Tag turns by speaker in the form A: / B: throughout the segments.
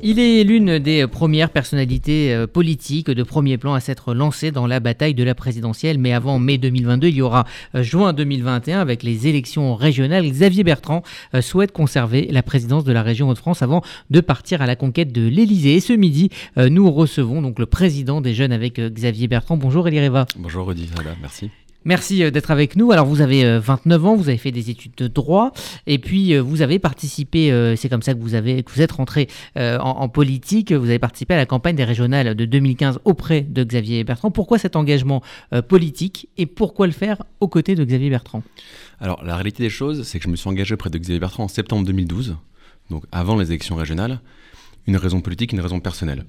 A: Il est l'une des premières personnalités euh, politiques de premier plan à s'être lancée dans la bataille de la présidentielle. Mais avant mai 2022, il y aura euh, juin 2021 avec les élections régionales. Xavier Bertrand euh, souhaite conserver la présidence de la région Hauts-de-France avant de partir à la conquête de l'Élysée. Et ce midi, nous recevons donc le président des jeunes avec Xavier Bertrand. Bonjour Elireva.
B: Bonjour Rudy, merci.
A: Merci euh, d'être avec nous. Alors vous avez 29 euh, ans, vous avez fait des études de droit et puis euh, vous avez participé, c'est comme ça que vous, avez, que vous êtes rentré en, politique, vous avez participé à la campagne des régionales de 2015 auprès de Xavier Bertrand. Pourquoi cet engagement politique et pourquoi le faire aux côtés de Xavier Bertrand?
B: Alors la réalité des choses, c'est que je me suis engagé auprès de Xavier Bertrand en septembre 2012, donc avant les élections régionales. Une raison politique, une raison personnelle.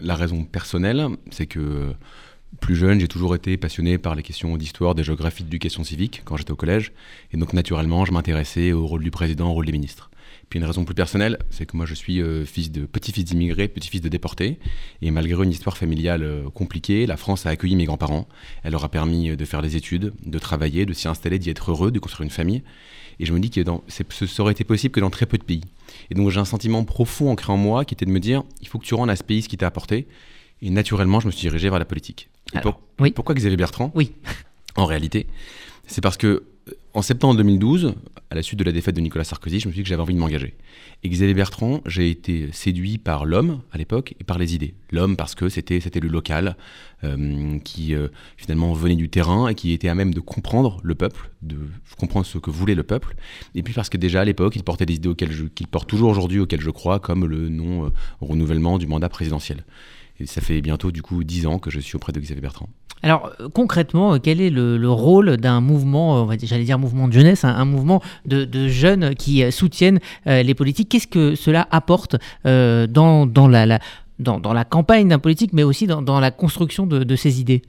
B: La raison personnelle, c'est que plus jeune, j'ai toujours été passionné par les questions d'histoire, de géographie, d'éducation civique quand j'étais au collège. Et donc, naturellement, je m'intéressais au rôle du président, au rôle des ministres. Puis une raison plus personnelle, c'est que moi je suis euh, fils de petit-fils d'immigrés, petit-fils de déportés, et malgré une histoire familiale euh, compliquée, la France a accueilli mes grands-parents. Elle leur a permis euh, de faire des études, de travailler, de s'y installer, d'y être heureux, de construire une famille. Et je me dis que ce aurait été possible que dans très peu de pays. Et donc j'ai un sentiment profond ancré en moi qui était de me dire, il faut que tu rendes à ce pays ce qui t'a apporté. Et naturellement, je me suis dirigé vers la politique. Oui. Pourquoi Xavier Bertrand
A: Oui.
B: En réalité, c'est parce que euh, en septembre 2012, à la suite de la défaite de Nicolas Sarkozy, je me suis dit que j'avais envie de m'engager. Et Xavier Bertrand, j'ai été séduit par l'homme à l'époque et par les idées. L'homme parce que c'était c'était le local euh, qui euh, finalement venait du terrain et qui était à même de comprendre le peuple, de comprendre ce que voulait le peuple. Et puis parce que déjà à l'époque, il portait des idées auxquelles qu'il porte toujours aujourd'hui, auxquelles je crois, comme le non renouvellement du mandat présidentiel. Et ça fait bientôt du coup dix ans que je suis auprès de Xavier Bertrand.
A: Alors euh, concrètement, euh, quel est le, rôle d'un mouvement, euh, j'allais dire mouvement de jeunesse, un, mouvement de, jeunes qui soutiennent les politiques? Qu'est-ce que cela apporte dans, dans, la, dans, la campagne d'un politique, mais aussi dans, la construction de, de ces idées?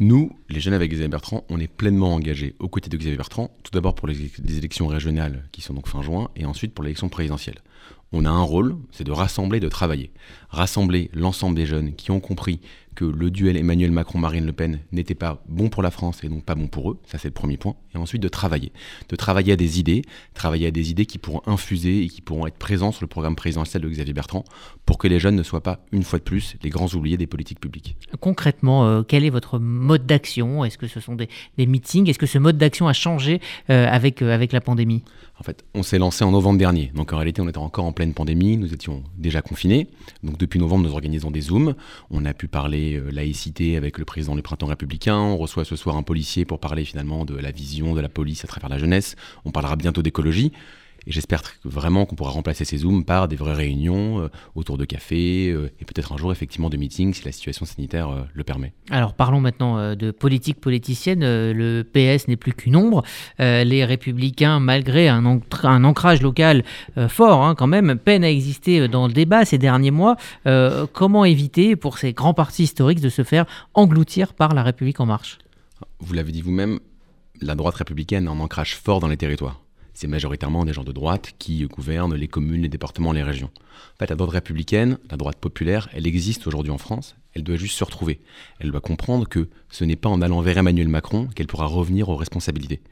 B: Nous, les jeunes avec Xavier Bertrand, on est pleinement engagés aux côtés de Xavier Bertrand, tout d'abord pour les, élections régionales qui sont donc fin juin, et ensuite pour l'élection présidentielle. On a un rôle, c'est de rassembler, de travailler. Rassembler l'ensemble des jeunes qui ont compris que le duel Emmanuel Macron-Marine Le Pen n'était pas bon pour la France et donc pas bon pour eux, ça c'est le premier point, et ensuite de travailler. De travailler à des idées, travailler à des idées qui pourront infuser et qui pourront être présentes sur le programme présidentiel de Xavier Bertrand pour que les jeunes ne soient pas, une fois de plus, les grands oubliés des politiques publiques.
A: Concrètement, euh, quel est votre mode d'action? Est-ce que ce sont des, meetings? Est-ce que ce mode d'action a changé euh, avec, euh, avec la pandémie?
B: En fait, on s'est lancé en novembre dernier, donc en réalité on était encore en pleine pandémie, nous étions déjà confinés, donc depuis novembre nous organisons des Zooms, on a pu parler euh, laïcité avec le président du printemps républicain. On reçoit ce soir un policier pour parler finalement de la vision de la police à travers la jeunesse. On parlera bientôt d'écologie. Et j'espère vraiment qu'on pourra remplacer ces Zooms par des vraies réunions euh, autour de café euh, et peut-être un jour effectivement de meetings si la situation sanitaire euh, le permet.
A: Alors parlons maintenant de politique politicienne. le PS n'est plus qu'une ombre. les républicains, malgré un, ancrage local fort hein, quand même, peinent à exister dans le débat ces derniers mois. comment éviter pour ces grands partis historiques de se faire engloutir par la République en marche?
B: Vous l'avez dit vous-même, la droite républicaine a un ancrage fort dans les territoires c'est majoritairement des gens de droite qui gouvernent les communes, les départements, les régions. En fait, la droite républicaine, la droite populaire, elle existe aujourd'hui en France, elle doit juste se retrouver. Elle doit comprendre que ce n'est pas en allant vers Emmanuel Macron qu'elle pourra revenir aux responsabilités.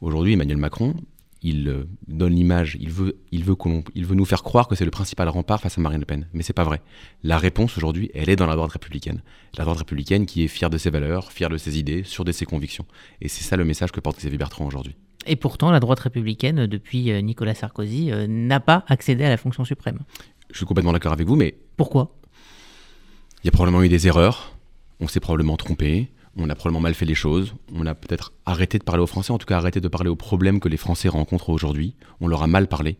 B: Aujourd'hui, Emmanuel Macron, il euh, donne l'image, il veut, il, veut il veut nous faire croire que c'est le principal rempart face à Marine Le Pen. Mais c'est pas vrai. La réponse aujourd'hui, elle est dans la droite républicaine. La droite républicaine qui est fière de ses valeurs, fière de ses idées, sûre de ses convictions. Et c'est ça le message que porte Xavier Bertrand aujourd'hui.
A: Et pourtant, la droite républicaine, depuis euh, Nicolas Sarkozy, euh, n'a pas accédé à la fonction suprême.
B: Je suis complètement d'accord avec vous, mais...
A: Pourquoi?
B: Il y a probablement eu des erreurs, on s'est probablement trompé, on a probablement mal fait les choses, on a peut-être arrêté de parler aux Français, en tout cas arrêté de parler aux problèmes que les Français rencontrent aujourd'hui, on leur a mal parlé.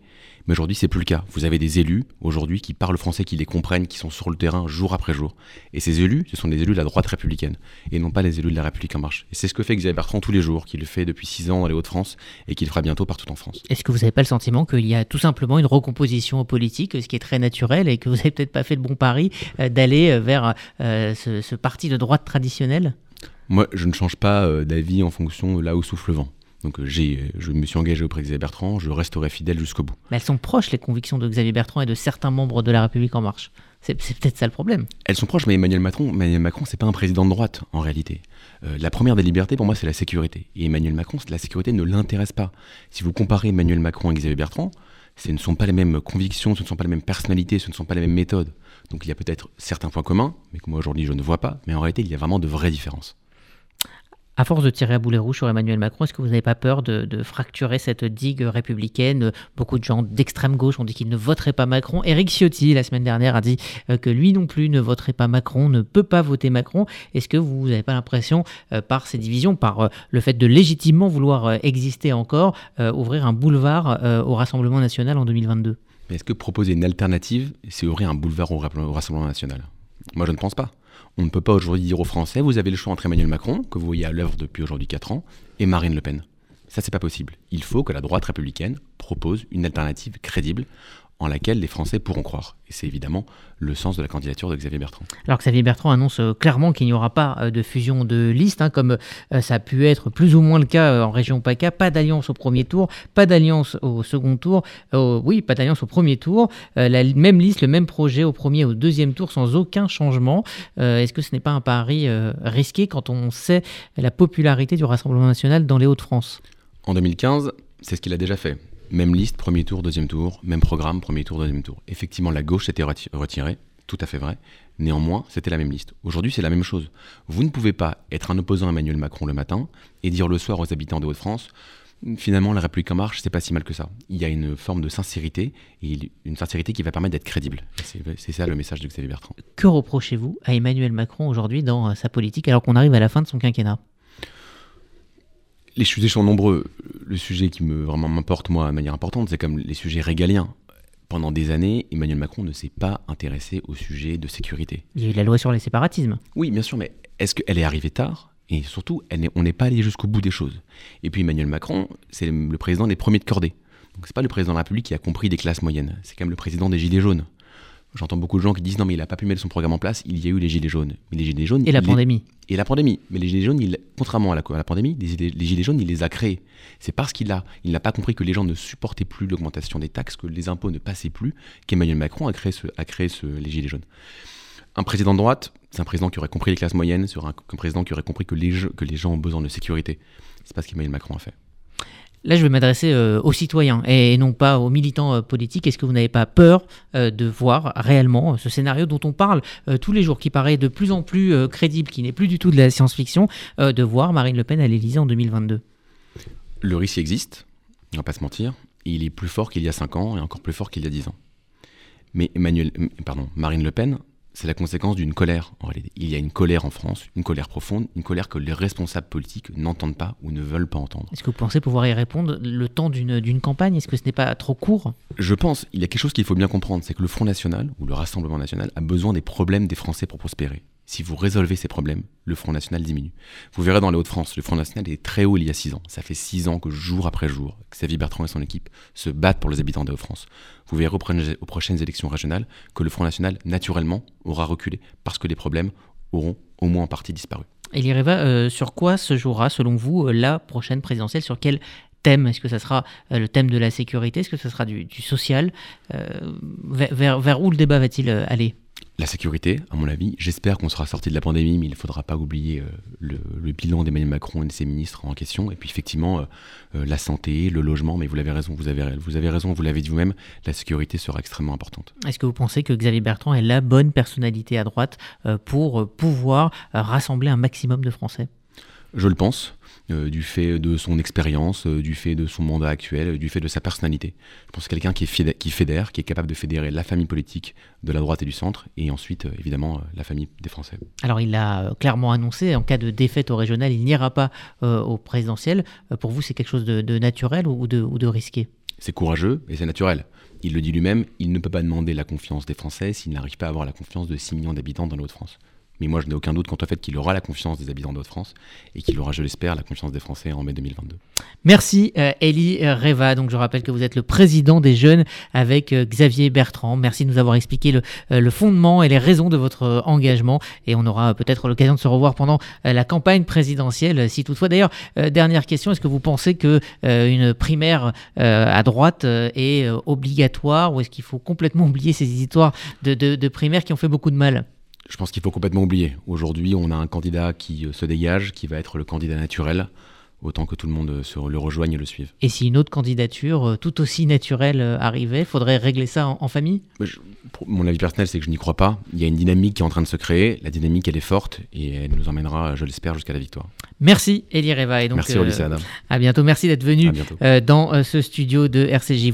B: Mais aujourd'hui, c'est plus le cas. Vous avez des élus aujourd'hui qui parlent français, qui les comprennent, qui sont sur le terrain jour après jour. Et ces élus, ce sont des élus de la droite républicaine et non pas les élus de la République en marche. Et c'est ce que fait Xavier Bertrand tous les jours, qu'il fait depuis six ans dans les Hauts-de-France et qu'il fera bientôt partout en France.
A: Est-ce que vous n'avez pas le sentiment qu'il y a tout simplement une recomposition politique, ce qui est très naturel, et que vous n'avez peut-être pas fait le bon pari euh, d'aller euh, vers euh, ce parti de droite traditionnel
B: moi, je ne change pas euh, d'avis en fonction de là où souffle le vent. Donc euh, j'ai, je me suis engagé auprès de Xavier Bertrand, je resterai fidèle jusqu'au bout.
A: Mais elles sont proches, les convictions de Xavier Bertrand et de certains membres de la République En Marche. C'est, peut-être ça le problème.
B: Elles sont proches, mais Emmanuel Macron, Emmanuel Macron, c'est pas un président de droite en réalité. Euh, la première des libertés, pour moi, c'est la sécurité. Et Emmanuel Macron, la sécurité ne l'intéresse pas. Si vous comparez Emmanuel Macron et Xavier Bertrand, Ce ne sont pas les mêmes convictions, ce ne sont pas les mêmes personnalités, ce ne sont pas les mêmes méthodes. Donc il y a peut-être certains points communs, mais que moi aujourd'hui je ne vois pas, mais en réalité il y a vraiment de vraies différences.
A: À force de tirer à boulet rouge sur Emmanuel Macron, est-ce que vous n'avez pas peur de, fracturer cette digue républicaine? Beaucoup de gens d'extrême gauche ont dit qu'ils ne voteraient pas Macron. Éric Ciotti, la semaine dernière, a dit euh, que lui non plus ne voterait pas Macron, ne peut pas voter Macron. Est-ce que vous n'avez pas l'impression, euh, par ces divisions, par euh, le fait de légitimement vouloir exister encore, ouvrir un boulevard au Rassemblement national en 2022
B: Est-ce que proposer une alternative, c'est ouvrir un boulevard au Rassemblement national? Moi, je ne pense pas. On ne peut pas aujourd'hui dire aux Français, vous avez le choix entre Emmanuel Macron, que vous voyez à l'œuvre depuis aujourd'hui 4 ans, et Marine Le Pen. Ça, c'est pas possible. Il faut que la droite républicaine propose une alternative crédible en laquelle les Français pourront croire. Et c'est évidemment le sens de la candidature de Xavier Bertrand.
A: Alors Xavier Bertrand annonce euh, clairement qu'il n'y aura pas euh, de fusion de liste, hein, comme euh, ça a pu être plus ou moins le cas en région PACA. Pas d'alliance au premier tour, pas d'alliance au second tour. oui, pas d'alliance au premier tour. la même liste, le même projet au premier et au deuxième tour sans aucun changement. Est-ce que ce n'est pas un pari risqué quand on sait la popularité du Rassemblement national dans les Hauts-de-France?
B: En 2015, c'est ce qu'il a déjà fait. Même liste, premier tour, deuxième tour, même programme, premier tour, deuxième tour. Effectivement, la gauche s'était retirée, tout à fait vrai. Néanmoins, c'était la même liste. Aujourd'hui, c'est la même chose. Vous ne pouvez pas être un opposant à Emmanuel Macron le matin et dire le soir aux habitants de Haute-France finalement, la République en marche, c'est pas si mal que ça. Il y a une forme de sincérité, et une sincérité qui va permettre d'être crédible. C'est ça le message de Xavier Bertrand.
A: Que reprochez-vous à Emmanuel Macron aujourd'hui dans sa politique alors qu'on arrive à la fin de son quinquennat?
B: Les sujets sont nombreux. Le sujet qui me vraiment m'importe moi de manière importante, c'est comme les sujets régaliens. Pendant des années, Emmanuel Macron ne s'est pas intéressé au sujet de sécurité.
A: Il y a eu la loi sur les séparatismes.
B: Oui, bien sûr, mais est-ce qu'elle est arrivée tard? Et surtout, elle on n'est pas allé jusqu'au bout des choses. Et puis Emmanuel Macron, c'est le président des premiers de cordée. Donc c'est pas le président de la République qui a compris des classes moyennes. C'est quand même le président des Gilets jaunes. J'entends beaucoup de gens qui disent non mais il n'a pas pu mettre son programme en place, il y a eu les gilets jaunes. Mais les gilets jaunes...
A: Et la pandémie.
B: Et la pandémie. Mais les gilets jaunes, il... contrairement à la... pandémie, les... gilets jaunes, il les a créés. C'est parce qu'il a... il n'a pas compris que les gens ne supportaient plus l'augmentation des taxes, que les impôts ne passaient plus, qu'Emmanuel Macron a créé, ce... a créé ce... les gilets jaunes. Un président de droite, c'est un président qui aurait compris les classes moyennes, c'est un... un président qui aurait compris que les, que les gens ont besoin de sécurité. C'est pas ce qu'Emmanuel Macron a fait.
A: Là, je vais m'adresser euh, aux citoyens et non pas aux militants euh, politiques. Est-ce que vous n'avez pas peur euh, de voir réellement ce scénario dont on parle tous les jours, qui paraît de plus en plus crédible, qui n'est plus du tout de la science-fiction, de voir Marine Le Pen à l'Élysée en 2022
B: Le risque existe, on ne va pas se mentir. Il est plus fort qu'il y a 5 ans et encore plus fort qu'il y a 10 ans. Mais pardon, Marine Le Pen c'est la conséquence d'une colère en réalité. Il y a une colère en France, une colère profonde, une colère que les responsables politiques n'entendent pas ou ne veulent pas entendre.
A: Est-ce que vous pensez pouvoir y répondre le temps d'une campagne? Est-ce que ce n'est pas trop court?
B: Je pense, il y a quelque chose qu'il faut bien comprendre, c'est que le Front National ou le Rassemblement National a besoin des problèmes des Français pour prospérer si vous résolvez ces problèmes, le Front National diminue. Vous verrez dans les Hauts-de-France, le Front National est très haut il y a six ans. Ça fait six ans que jour après jour, Xavier Bertrand et son équipe se battent pour les habitants des Hauts-de-France. Vous verrez aux prochaines élections régionales que le Front National, naturellement, aura reculé parce que les problèmes auront au moins en partie disparu.
A: Elie Reva, euh, sur quoi se jouera, selon vous, euh, la prochaine présidentielle? Sur quel thème? Est-ce que ça sera euh, le thème de la sécurité? Est-ce que ça sera du, social? Vers où le débat va-t-il aller?
B: La sécurité, à mon avis. J'espère qu'on sera sorti de la pandémie, mais il ne faudra pas oublier euh, le, bilan d'Emmanuel Macron et de ses ministres en question. Et puis effectivement, euh, euh, la santé, le logement, mais vous l'avez raison, vous avez, vous avez raison, vous l'avez dit vous-même, la sécurité sera extrêmement importante.
A: Est-ce que vous pensez que Xavier Bertrand est la bonne personnalité à droite pour pouvoir rassembler un maximum de Français?
B: Je le pense. Euh, du fait de son expérience, euh, du fait de son mandat actuel, du fait de sa personnalité. Je pense que quelqu'un qui, qui fédère, qui est capable de fédérer la famille politique de la droite et du centre, et ensuite, euh, évidemment, la famille des Français.
A: Alors, il a clairement annoncé, en cas de défaite au régional, il n'ira pas au présidentiel. pour vous, c'est quelque chose de, naturel ou de, ou de risqué?
B: C'est courageux et c'est naturel. Il le dit lui-même, il ne peut pas demander la confiance des Français s'il n'arrive pas à avoir la confiance de 6 millions d'habitants dans l'autre France. Mais moi, je n'ai aucun doute quant au fait qu'il aura la confiance des habitants d'Haute-France et qu'il aura, je l'espère, la confiance des Français en mai 2022.
A: Merci, euh, Elie Reva. Donc, je rappelle que vous êtes le président des jeunes avec euh, Xavier Bertrand. Merci de nous avoir expliqué le, euh, fondement et les raisons de votre engagement. Et on aura peut-être l'occasion de se revoir pendant la campagne présidentielle, si toutefois. D'ailleurs, dernière question est-ce que vous pensez que une primaire à droite est obligatoire ou est-ce qu'il faut complètement oublier ces histoires de, de, de primaires qui ont fait beaucoup de mal?
B: Je pense qu'il faut complètement oublier. Aujourd'hui, on a un candidat qui euh, se dégage, qui va être le candidat naturel. autant que tout le monde se le rejoigne et le suive.
A: Et si une autre candidature tout aussi naturelle arrivait, faudrait régler ça en, famille?
B: Mon avis personnel, c'est que je n'y crois pas. Il y a une dynamique qui est en train de se créer. La dynamique, elle est forte et elle nous emmènera, je l'espère, jusqu'à la victoire.
A: Merci Elie Reva.
B: Et donc, Merci Adam.
A: À bientôt. Merci d'être venu dans ce studio de RCJ.